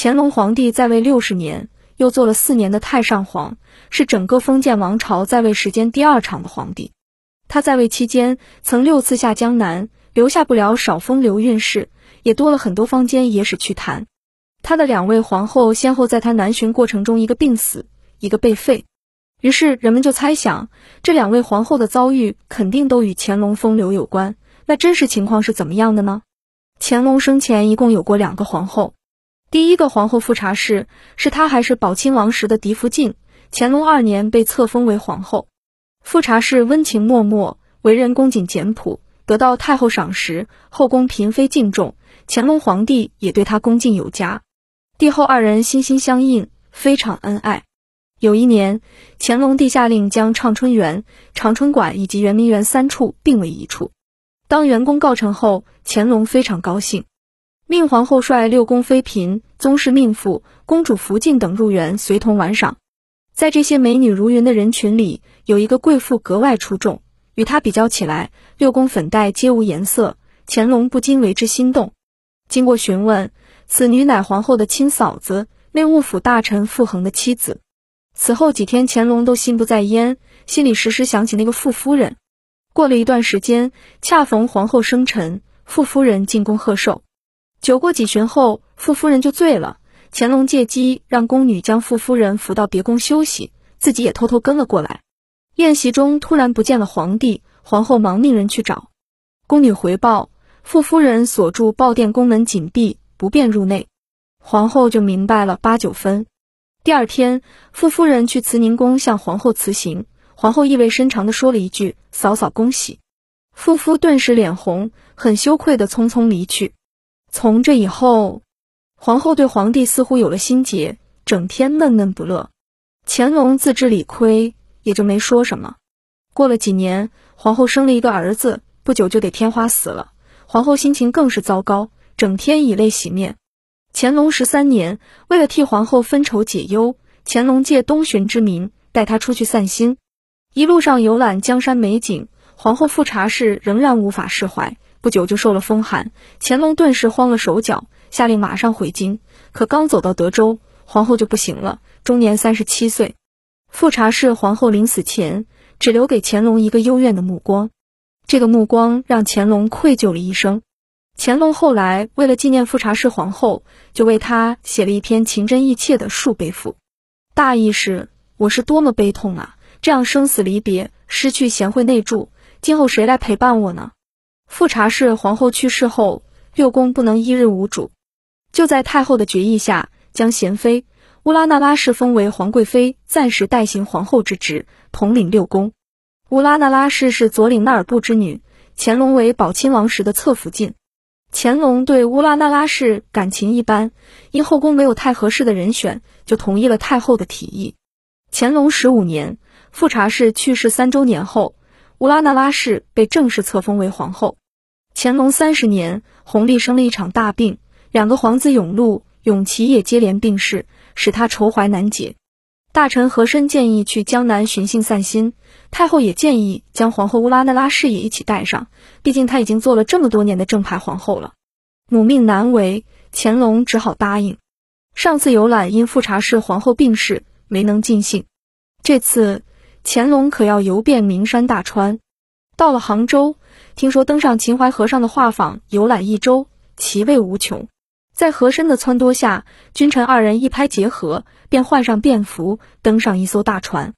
乾隆皇帝在位六十年，又做了四年的太上皇，是整个封建王朝在位时间第二长的皇帝。他在位期间，曾六次下江南，留下不了少风流韵事，也多了很多坊间野史趣谈。他的两位皇后先后在他南巡过程中，一个病死，一个被废。于是人们就猜想，这两位皇后的遭遇肯定都与乾隆风流有关。那真实情况是怎么样的呢？乾隆生前一共有过两个皇后，第一个皇后富察氏是她还是宝亲王时的嫡福晋，乾隆二年被册封为皇后。富察氏温情脉脉，为人恭谨简朴，得到太后赏识，后宫嫔妃敬重，乾隆皇帝也对她恭敬有加。帝后二人心心相印，非常恩爱。有一年，乾隆帝下令将畅春园、长春馆以及圆明园三处并为一处。当员工告成后，乾隆非常高兴，命皇后率六宫妃嫔、宗室命妇、公主福晋等入园随同玩赏。在这些美女如云的人群里，有一个贵妇格外出众，与她比较起来，六宫粉黛皆无颜色。乾隆不禁为之心动。经过询问，此女乃皇后的亲嫂子，内务府大臣傅恒的妻子。此后几天，乾隆都心不在焉，心里时时想起那个傅夫人。过了一段时间，恰逢皇后生辰，傅夫人进宫贺寿。酒过几巡后，傅夫人就醉了。乾隆借机让宫女将傅夫人扶到别宫休息，自己也偷偷跟了过来。宴席中突然不见了皇帝，皇后忙命人去找。宫女回报，傅夫人锁住抱殿宫门紧闭，不便入内。皇后就明白了八九分。第二天，傅夫人去慈宁宫向皇后辞行。皇后意味深长地说了一句：“嫂嫂恭喜。”傅夫顿时脸红，很羞愧地匆匆离去。从这以后，皇后对皇帝似乎有了心结，整天闷闷不乐。乾隆自知理亏，也就没说什么。过了几年，皇后生了一个儿子，不久就得天花死了。皇后心情更是糟糕，整天以泪洗面。乾隆十三年，为了替皇后分愁解忧，乾隆借东巡之名带她出去散心。一路上游览江山美景，皇后富察氏仍然无法释怀。不久就受了风寒，乾隆顿时慌了手脚，下令马上回京。可刚走到德州，皇后就不行了，终年三十七岁。富察氏皇后临死前，只留给乾隆一个幽怨的目光，这个目光让乾隆愧疚了一生。乾隆后来为了纪念富察氏皇后，就为她写了一篇情真意切的述悲赋，大意是：我是多么悲痛啊！这样生死离别，失去贤惠内助，今后谁来陪伴我呢？富察氏皇后去世后，六宫不能一日无主，就在太后的决议下，将贤妃乌拉那拉氏封为皇贵妃，暂时代行皇后之职，统领六宫。乌拉那拉氏是左领那尔部之女，乾隆为宝亲王时的侧福晋。乾隆对乌拉那拉氏感情一般，因后宫没有太合适的人选，就同意了太后的提议。乾隆十五年。富察氏去世三周年后，乌拉那拉氏被正式册封为皇后。乾隆三十年，弘历生了一场大病，两个皇子永禄、永琪也接连病逝，使他愁怀难解。大臣和珅建议去江南寻衅散心，太后也建议将皇后乌拉那拉氏也一起带上，毕竟她已经做了这么多年的正牌皇后了。母命难违，乾隆只好答应。上次游览因富察氏皇后病逝，没能尽兴，这次。乾隆可要游遍名山大川，到了杭州，听说登上秦淮河上的画舫游览一周，奇味无穷。在和珅的撺掇下，君臣二人一拍即合，便换上便服，登上一艘大船。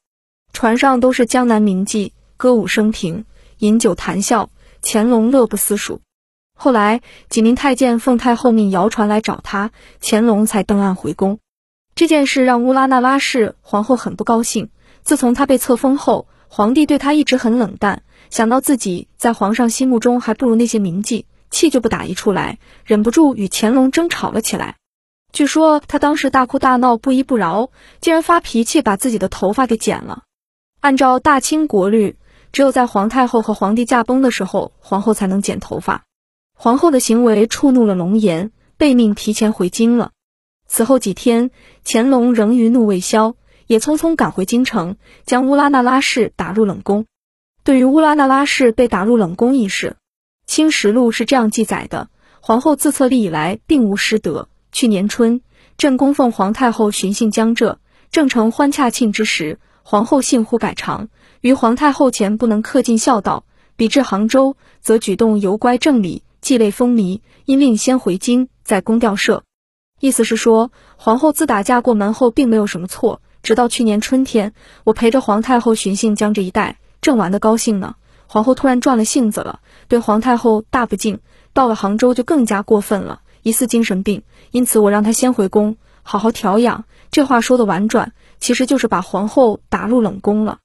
船上都是江南名妓，歌舞升平，饮酒谈笑，乾隆乐不思蜀。后来几名太监奉太后命摇船来找他，乾隆才登岸回宫。这件事让乌拉那拉氏皇后很不高兴。自从他被册封后，皇帝对他一直很冷淡。想到自己在皇上心目中还不如那些名妓，气就不打一处来，忍不住与乾隆争吵了起来。据说他当时大哭大闹，不依不饶，竟然发脾气把自己的头发给剪了。按照大清国律，只有在皇太后和皇帝驾崩的时候，皇后才能剪头发。皇后的行为触怒了龙颜，被命提前回京了。此后几天，乾隆仍余怒未消。也匆匆赶回京城，将乌拉那拉氏打入冷宫。对于乌拉那拉氏被打入冷宫一事，《清实录》是这样记载的：皇后自册立以来，并无失德。去年春，朕供奉皇太后巡幸江浙，正成欢洽庆之时，皇后幸忽改常，于皇太后前不能恪尽孝道，比至杭州，则举动尤乖正礼，既累风靡，因令先回京，在宫吊舍。意思是说，皇后自打嫁过门后，并没有什么错。直到去年春天，我陪着皇太后巡幸江这一带，正玩得高兴呢。皇后突然转了性子了，对皇太后大不敬。到了杭州就更加过分了，疑似精神病。因此我让她先回宫，好好调养。这话说的婉转，其实就是把皇后打入冷宫了。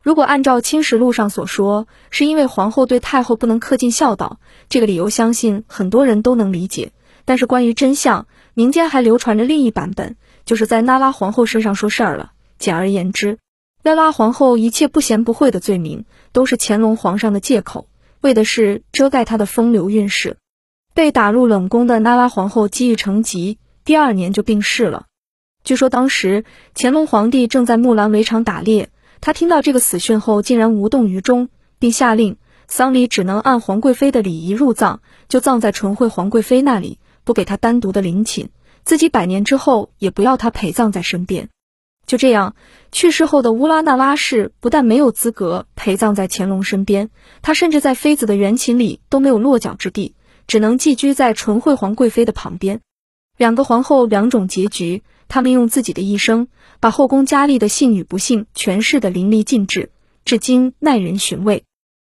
如果按照《清实录》上所说，是因为皇后对太后不能恪尽孝道，这个理由相信很多人都能理解。但是关于真相，民间还流传着另一版本。就是在那拉皇后身上说事儿了。简而言之，那拉皇后一切不贤不惠的罪名，都是乾隆皇上的借口，为的是遮盖她的风流韵事。被打入冷宫的那拉皇后积郁成疾，第二年就病逝了。据说当时乾隆皇帝正在木兰围场打猎，他听到这个死讯后，竟然无动于衷，并下令丧礼只能按皇贵妃的礼仪入葬，就葬在纯惠皇贵妃那里，不给她单独的陵寝。自己百年之后也不要他陪葬在身边，就这样，去世后的乌拉那拉氏不但没有资格陪葬在乾隆身边，他甚至在妃子的原寝里都没有落脚之地，只能寄居在纯惠皇贵妃的旁边。两个皇后两种结局，他们用自己的一生把后宫佳丽的幸与不幸诠释的淋漓尽致，至今耐人寻味。